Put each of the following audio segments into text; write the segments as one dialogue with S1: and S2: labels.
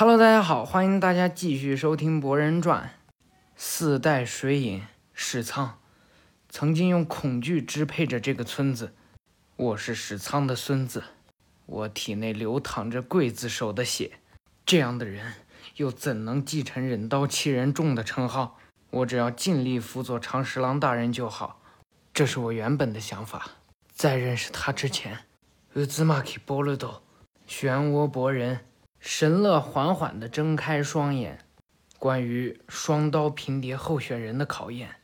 S1: Hello，大家好，欢迎大家继续收听《博人传》。四代水隐史苍，曾经用恐惧支配着这个村子。我是史苍的孙子，我体内流淌着刽子手的血。这样的人又怎能继承忍刀七人众的称号？我只要尽力辅佐长十郎大人就好。这是我原本的想法。在认识他之前，乌兹玛基波罗多，漩涡博人。神乐缓缓地睁开双眼。关于双刀平蝶候选人的考验，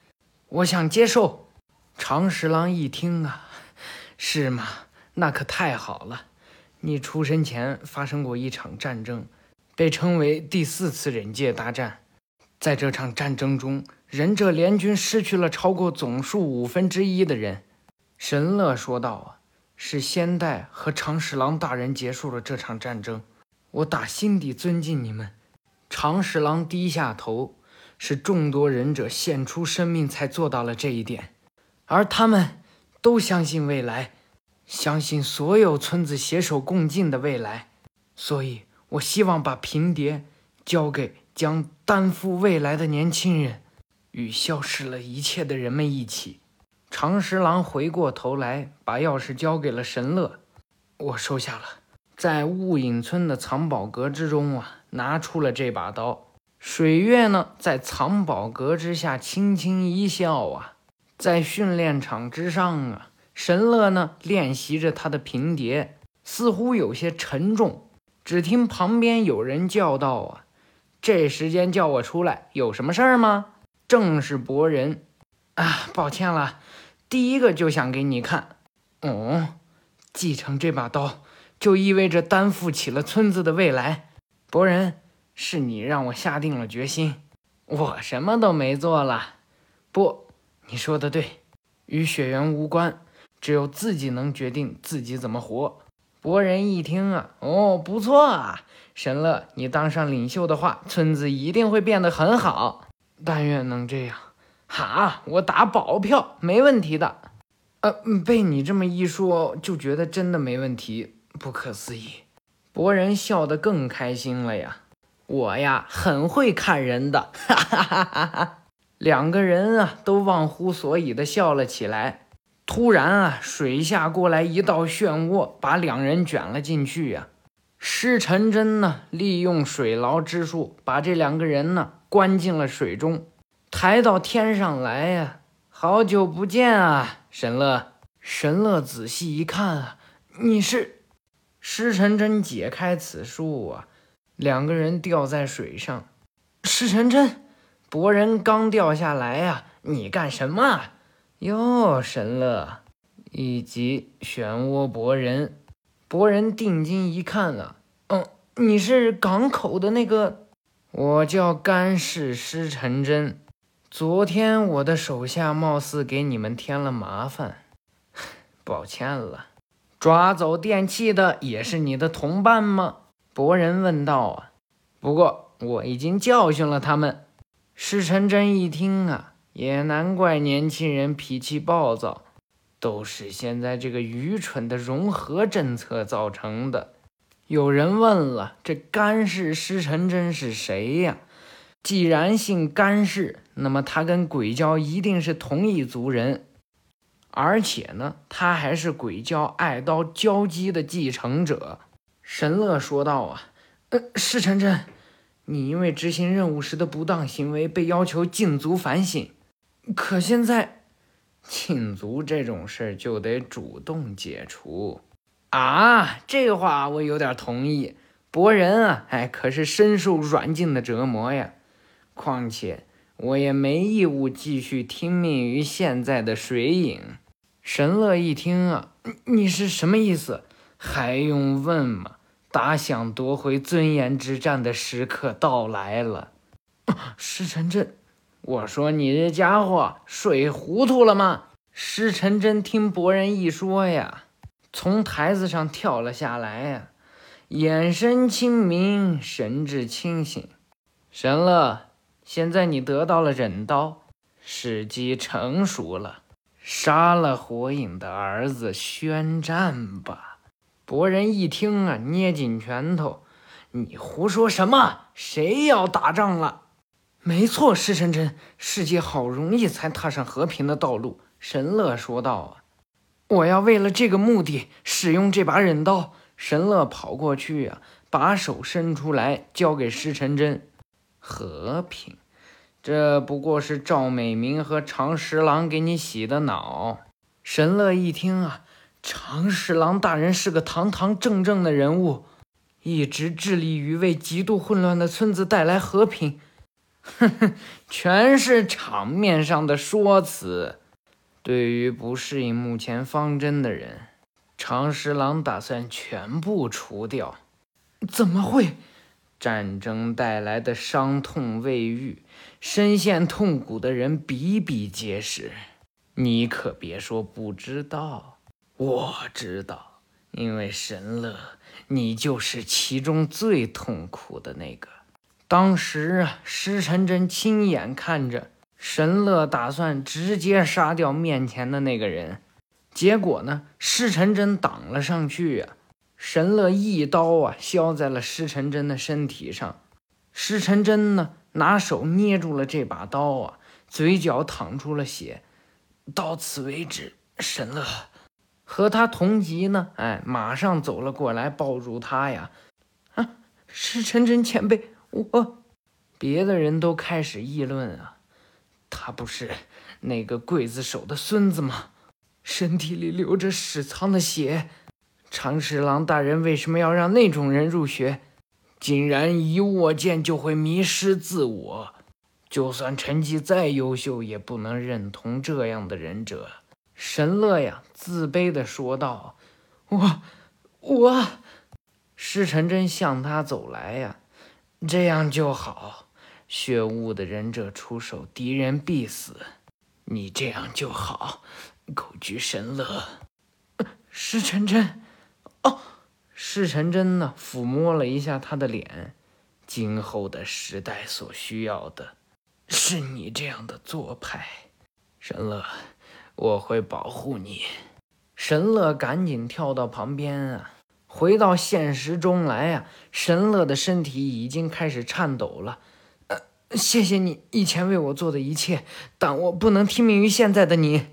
S1: 我想接受。长十郎一听啊，是吗？那可太好了。你出生前发生过一场战争，被称为第四次忍界大战。在这场战争中，忍者联军失去了超过总数五分之一的人。神乐说道：“啊，是仙代和长十郎大人结束了这场战争。”我打心底尊敬你们。长十郎低下头，是众多忍者献出生命才做到了这一点，而他们都相信未来，相信所有村子携手共进的未来。所以，我希望把平蝶交给将担负未来的年轻人，与消失了一切的人们一起。长十郎回过头来，把钥匙交给了神乐，我收下了。在雾隐村的藏宝阁之中啊，拿出了这把刀。水月呢，在藏宝阁之下轻轻一笑啊。在训练场之上啊，神乐呢练习着他的平蝶，似乎有些沉重。只听旁边有人叫道：“啊，这时间叫我出来，有什么事儿吗？”正是博人啊，抱歉了，第一个就想给你看。哦，继承这把刀。就意味着担负起了村子的未来，博人，是你让我下定了决心，我什么都没做了。不，你说的对，与血缘无关，只有自己能决定自己怎么活。博人一听啊，哦，不错啊，神乐，你当上领袖的话，村子一定会变得很好。但愿能这样。哈，我打保票，没问题的。呃，被你这么一说，就觉得真的没问题。不可思议，博人笑得更开心了呀！我呀，很会看人的，哈哈哈哈哈！两个人啊，都忘乎所以的笑了起来。突然啊，水下过来一道漩涡，把两人卷了进去呀。施成真呢，利用水牢之术，把这两个人呢关进了水中，抬到天上来呀。好久不见啊，神乐！神乐仔细一看啊，你是。施成真解开此术啊，两个人掉在水上。施成真，博人刚掉下来呀，你干什么？哟，神乐，以及漩涡博人。博人定睛一看啊，嗯，你是港口的那个？我叫干氏施成真。昨天我的手下貌似给你们添了麻烦，抱歉了。抓走电器的也是你的同伴吗？博人问道。啊，不过我已经教训了他们。施成真一听啊，也难怪年轻人脾气暴躁，都是现在这个愚蠢的融合政策造成的。有人问了，这干氏施成真是谁呀？既然姓干氏，那么他跟鬼鲛一定是同一族人。而且呢，他还是鬼教爱刀交姬的继承者。神乐说道：“啊，呃，施晨晨，你因为执行任务时的不当行为被要求禁足反省。可现在，禁足这种事儿就得主动解除啊！这话我有点同意。博人啊，哎，可是深受软禁的折磨呀。况且，我也没义务继续听命于现在的水影。”神乐一听啊，你是什么意思？还用问吗？打响夺回尊严之战的时刻到来了。石成真，我说你这家伙睡糊涂了吗？石成真听博人一说呀，从台子上跳了下来呀，眼神清明，神志清醒。神乐，现在你得到了忍刀，时机成熟了。杀了火影的儿子，宣战吧！博人一听啊，捏紧拳头，你胡说什么？谁要打仗了？没错，石晨真，世界好容易才踏上和平的道路。神乐说道：“啊，我要为了这个目的使用这把忍刀。”神乐跑过去呀，把手伸出来，交给石晨真。和平，这不过是赵美明和长十郎给你洗的脑。神乐一听啊，长十郎大人是个堂堂正正的人物，一直致力于为极度混乱的村子带来和平。哼哼，全是场面上的说辞。对于不适应目前方针的人，长十郎打算全部除掉。怎么会？战争带来的伤痛未愈，深陷痛苦的人比比皆是。你可别说不知道，我知道，因为神乐，你就是其中最痛苦的那个。当时啊，施晨真亲眼看着神乐打算直接杀掉面前的那个人，结果呢，施晨真挡了上去呀。神乐一刀啊，削在了施晨真的身体上。施晨真呢，拿手捏住了这把刀啊，嘴角淌出了血。到此为止，神乐和他同级呢，哎，马上走了过来，抱住他呀。啊，施晨真前辈，我……别的人都开始议论啊，他不是那个刽子手的孙子吗？身体里流着史苍的血。长十郎大人为什么要让那种人入学？竟然一握剑就会迷失自我，就算成绩再优秀，也不能认同这样的忍者。神乐呀，自卑地说道：“我，我。”施承真向他走来呀，这样就好。血雾的忍者出手，敌人必死。你这样就好。狗居神乐，施承真。哦，是陈真呢？抚摸了一下他的脸。今后的时代所需要的，是你这样的做派。神乐，我会保护你。神乐赶紧跳到旁边啊，回到现实中来呀。神乐的身体已经开始颤抖了。呃，谢谢你以前为我做的一切，但我不能听命于现在的你。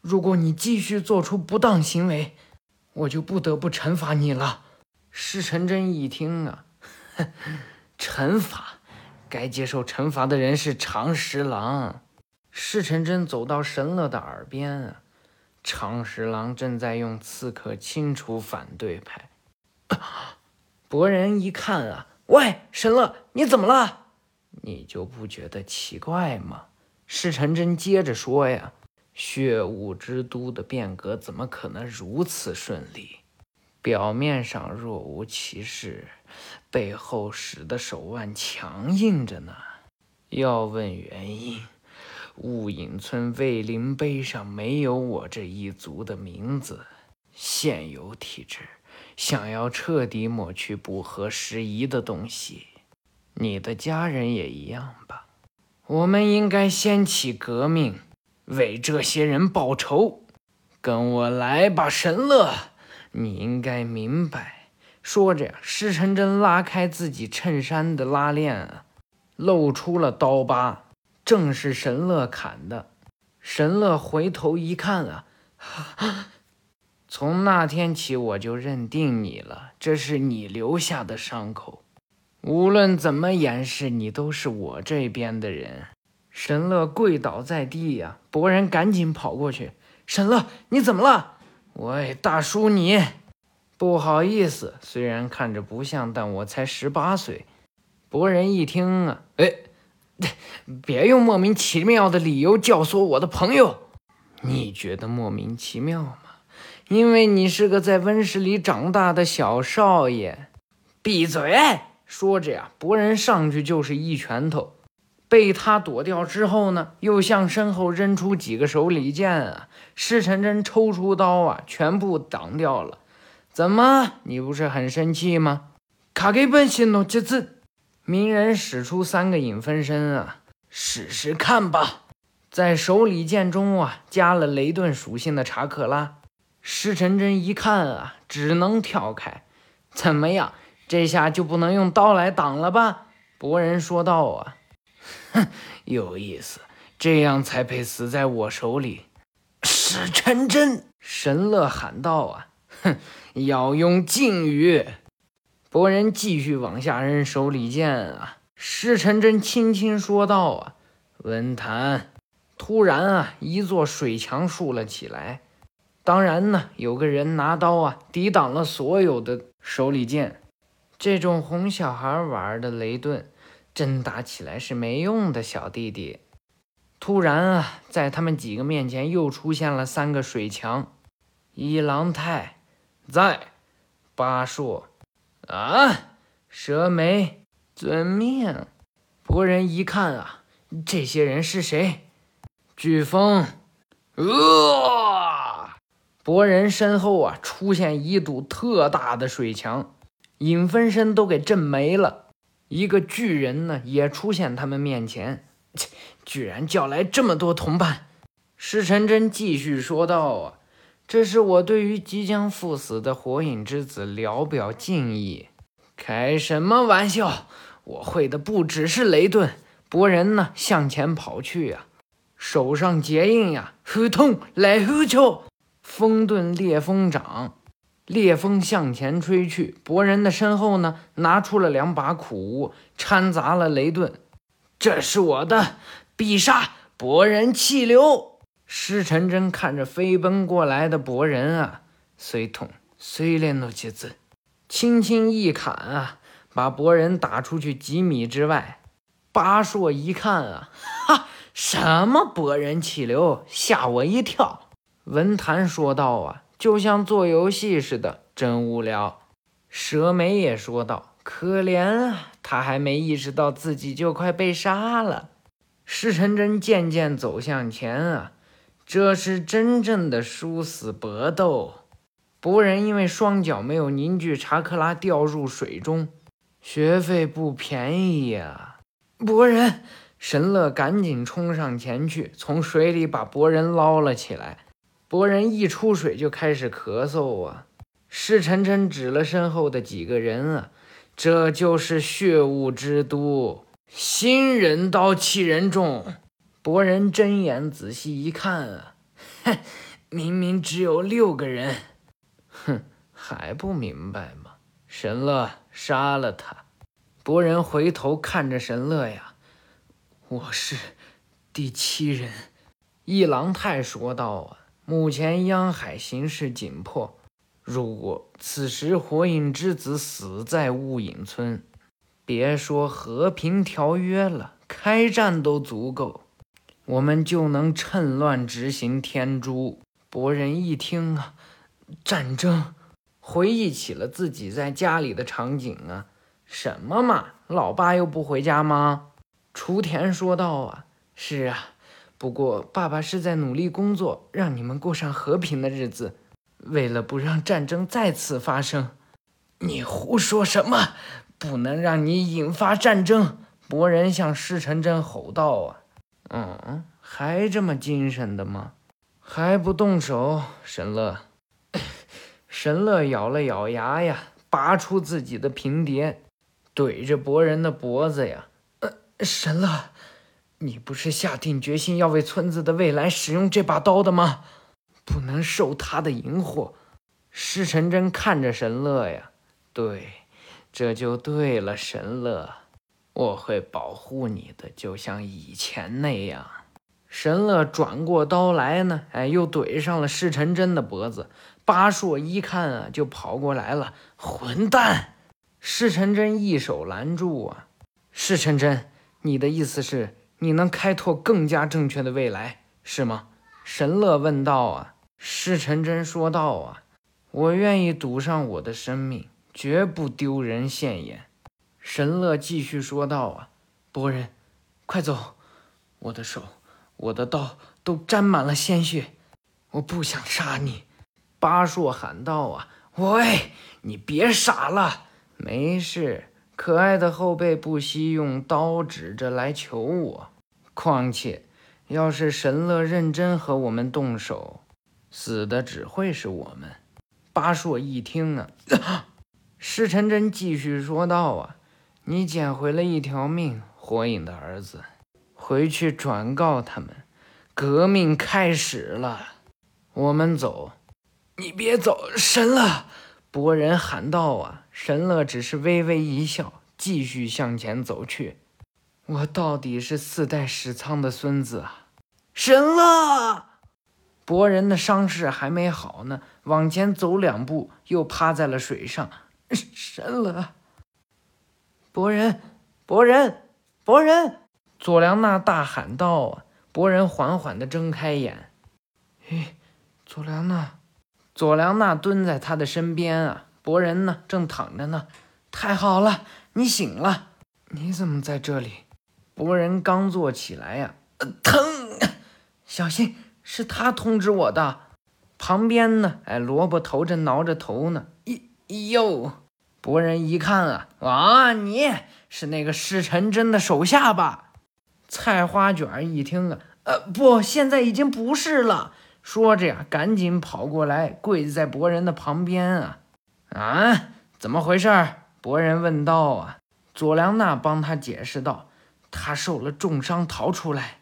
S1: 如果你继续做出不当行为，我就不得不惩罚你了。施承真一听啊，惩罚，该接受惩罚的人是长十郎。施承真走到神乐的耳边，长十郎正在用刺客清除反对派。博人一看啊，喂，神乐，你怎么了？你就不觉得奇怪吗？施承真接着说呀。血雾之都的变革怎么可能如此顺利？表面上若无其事，背后使的手腕强硬着呢。要问原因，雾隐村卫灵碑上没有我这一族的名字。现有体制，想要彻底抹去不合时宜的东西，你的家人也一样吧？我们应该掀起革命。为这些人报仇，跟我来吧，神乐！你应该明白。说着呀，施承真拉开自己衬衫的拉链，露出了刀疤，正是神乐砍的。神乐回头一看啊，从那天起我就认定你了，这是你留下的伤口。无论怎么掩饰，你都是我这边的人。神乐跪倒在地呀，博人赶紧跑过去。神乐，你怎么了？喂，大叔，你不好意思，虽然看着不像，但我才十八岁。博人一听啊，哎，别用莫名其妙的理由教唆我的朋友。你觉得莫名其妙吗？因为你是个在温室里长大的小少爷。闭嘴！说着呀，博人上去就是一拳头。被他躲掉之后呢，又向身后扔出几个手里剑啊！施晨真抽出刀啊，全部挡掉了。怎么，你不是很生气吗？卡给本西诺杰子，鸣人使出三个影分身啊，试试看吧。在手里剑中啊，加了雷顿属性的查克拉。施晨真一看啊，只能跳开。怎么样？这下就不能用刀来挡了吧？博人说道啊，哼，有意思，这样才配死在我手里。
S2: 是陈真，
S1: 神乐喊道啊，哼，要用禁语。博人继续往下扔手里剑啊。石晨真轻轻说道啊，文坛。突然啊，一座水墙竖了起来。当然呢，有个人拿刀啊，抵挡了所有的手里剑。这种哄小孩玩的雷顿，真打起来是没用的，小弟弟。突然啊，在他们几个面前又出现了三个水墙。一郎太在，八硕啊，蛇眉遵命。博人一看啊，这些人是谁？飓风，呃，博人身后啊，出现一堵特大的水墙。影分身都给震没了，一个巨人呢也出现他们面前，切，居然叫来这么多同伴。石晨真继续说道：“啊，这是我对于即将赴死的火影之子聊表敬意。”开什么玩笑？我会的不只是雷遁。博人呢向前跑去呀，手上结印呀，呼通来呼球，风遁烈风掌。烈风向前吹去，博人的身后呢，拿出了两把苦无，掺杂了雷遁。这是我的必杀博人气流。施晨真看着飞奔过来的博人啊，虽痛虽练怒几子，轻轻一砍啊，把博人打出去几米之外。八硕一看啊，哈，什么博人气流，吓我一跳。文坛说道啊。就像做游戏似的，真无聊。蛇眉也说道：“可怜啊，他还没意识到自己就快被杀了。”石晨真渐渐走向前啊，这是真正的殊死搏斗。博人因为双脚没有凝聚查克拉，掉入水中，学费不便宜呀。博人，神乐赶紧冲上前去，从水里把博人捞了起来。博人一出水就开始咳嗽啊！是晨晨指了身后的几个人啊，这就是血雾之都，新人刀气人重。博人睁眼仔细一看啊，哼，明明只有六个人，哼，还不明白吗？神乐杀了他。博人回头看着神乐呀，我是第七人。一郎太说道啊。目前央海形势紧迫，如果此时火影之子死在雾隐村，别说和平条约了，开战都足够，我们就能趁乱执行天诛。博人一听啊，战争，回忆起了自己在家里的场景啊，什么嘛，老爸又不回家吗？雏田说道啊，是啊。不过，爸爸是在努力工作，让你们过上和平的日子。为了不让战争再次发生，
S2: 你胡说什么？
S1: 不能让你引发战争！博人向石城真吼道：“啊，嗯，还这么精神的吗？还不动手？”神乐，神乐咬了咬牙呀，拔出自己的平蝶，怼着博人的脖子呀。
S2: 呃，神乐。你不是下定决心要为村子的未来使用这把刀的吗？不能受他的淫惑。
S1: 施晨真看着神乐呀，对，这就对了，神乐，我会保护你的，就像以前那样。神乐转过刀来呢，哎，又怼上了施晨真的脖子。八硕一看啊，就跑过来了，混蛋！施晨真一手拦住啊，施晨真，你的意思是？你能开拓更加正确的未来，是吗？神乐问道。啊，施晨真说道。啊，我愿意赌上我的生命，绝不丢人现眼。神乐继续说道。啊，博人，快走！我的手，我的刀都沾满了鲜血，我不想杀你。巴硕喊道。啊，喂，你别傻了，没事。可爱的后辈不惜用刀指着来求我。况且，要是神乐认真和我们动手，死的只会是我们。八硕一听啊，石晨真继续说道：“啊，你捡回了一条命，火影的儿子，回去转告他们，革命开始了。我们走。”
S2: 你别走，神乐！
S1: 博人喊道：“啊！”神乐只是微微一笑，继续向前走去。我到底是四代石仓的孙子啊！
S2: 神乐！
S1: 博人的伤势还没好呢，往前走两步，又趴在了水上。
S2: 神乐！博人，博人，博人！
S1: 佐良娜大喊道：“啊！”博人缓缓地睁开眼。
S2: 咦，佐良娜。
S1: 佐良娜蹲在他的身边啊，博人呢正躺着呢。
S2: 太好了，你醒了！
S1: 你怎么在这里？博人刚坐起来呀，呃
S2: 疼！小心，是他通知我的。
S1: 旁边呢，哎，萝卜头正挠着头呢。
S2: 咦哟！
S1: 博人一看啊，啊，你是那个石成真的手下吧？菜花卷一听啊，
S2: 呃，不，现在已经不是了。
S1: 说着呀，赶紧跑过来，跪在博人的旁边啊！啊，怎么回事？博人问道啊。佐良娜帮他解释道：“他受了重伤逃出来，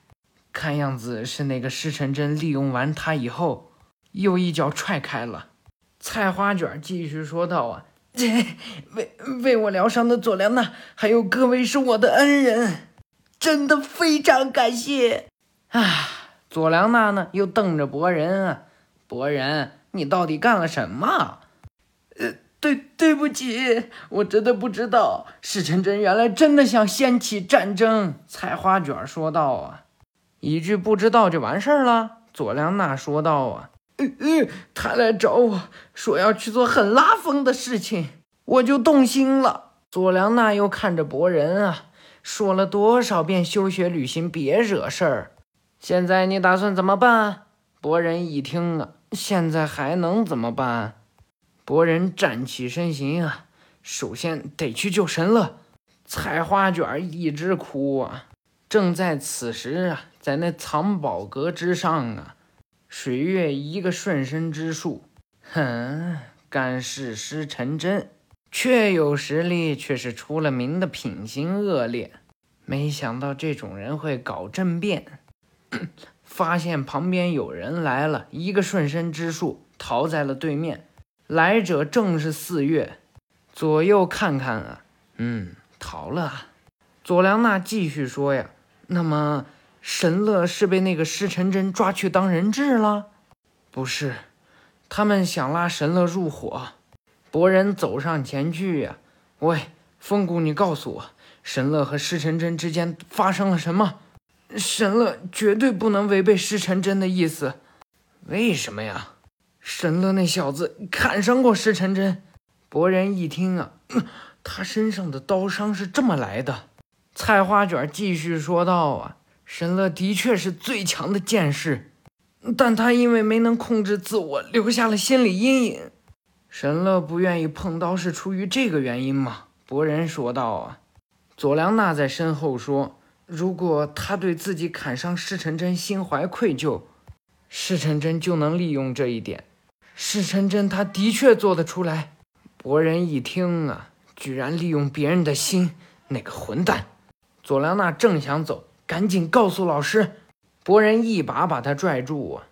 S1: 看样子是那个石成真利用完他以后，又一脚踹开了。”菜花卷继续说道啊：“这
S2: 为为我疗伤的佐良娜，还有各位是我的恩人，真的非常感谢
S1: 啊！”佐良娜呢，又瞪着博人啊，博人，你到底干了什么？
S2: 呃，对，对不起，我真的不知道，石成真原来真的想掀起战争。
S1: 菜花卷说道啊，一句不知道就完事儿了。佐良娜说道啊，
S2: 呃呃，他来找我说要去做很拉风的事情，我就动心了。
S1: 佐良娜又看着博人啊，说了多少遍休学旅行别惹事儿。现在你打算怎么办？博人一听啊，现在还能怎么办？博人站起身形啊，首先得去救神乐。采花卷一直哭啊。正在此时啊，在那藏宝阁之上啊，水月一个瞬身之术，哼，干事师陈真，确有实力，却是出了名的品行恶劣。没想到这种人会搞政变。发现旁边有人来了，一个瞬身之术逃在了对面。来者正是四月。左右看看啊，嗯，逃了。佐良娜继续说呀：“那么神乐是被那个石成真抓去当人质了？不是，他们想拉神乐入伙。”博人走上前去呀：“喂，风谷，你告诉我，神乐和石成真之间发生了什么？”
S2: 神乐绝对不能违背石成真的意思，
S1: 为什么呀？
S2: 神乐那小子砍伤过石成真。
S1: 博人一听啊，他身上的刀伤是这么来的。菜花卷继续说道啊，神乐的确是最强的剑士，
S2: 但他因为没能控制自我，留下了心理阴影。
S1: 神乐不愿意碰刀是出于这个原因吗？博人说道啊。佐良娜在身后说。如果他对自己砍伤施成真心怀愧疚，施成真就能利用这一点。
S2: 施成真他的确做得出来。
S1: 博人一听啊，居然利用别人的心，那个混蛋！佐良娜正想走，赶紧告诉老师。博人一把把他拽住啊。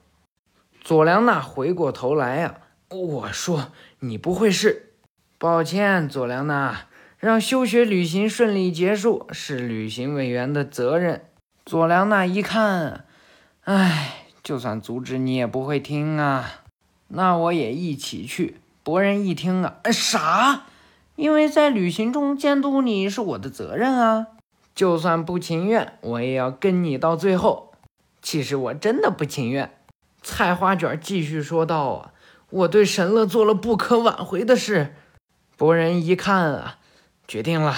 S1: 佐良娜回过头来啊，我说你不会是？抱歉，佐良娜。让休学旅行顺利结束是旅行委员的责任。佐良娜一看，唉，就算阻止你也不会听啊。那我也一起去。博人一听啊，
S2: 啥？
S1: 因为在旅行中监督你是我的责任啊。就算不情愿，我也要跟你到最后。其实我真的不情愿。菜花卷继续说道啊，我对神乐做了不可挽回的事。博人一看啊。决定了，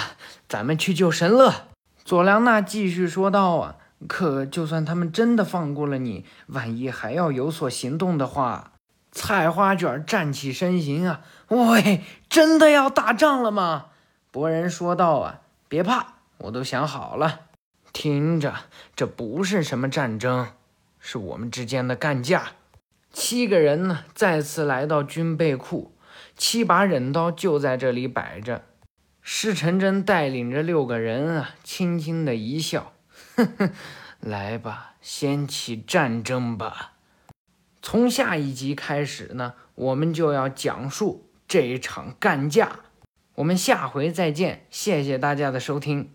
S1: 咱们去救神乐。佐良娜继续说道：“啊，可就算他们真的放过了你，万一还要有所行动的话。”菜花卷站起身形啊，喂，真的要打仗了吗？博人说道：“啊，别怕，我都想好了。听着，这不是什么战争，是我们之间的干架。”七个人呢，再次来到军备库。七把忍刀就在这里摆着。施承真带领着六个人啊，轻轻的一笑：“呵呵，来吧，掀起战争吧。”从下一集开始呢，我们就要讲述这一场干架。我们下回再见，谢谢大家的收听。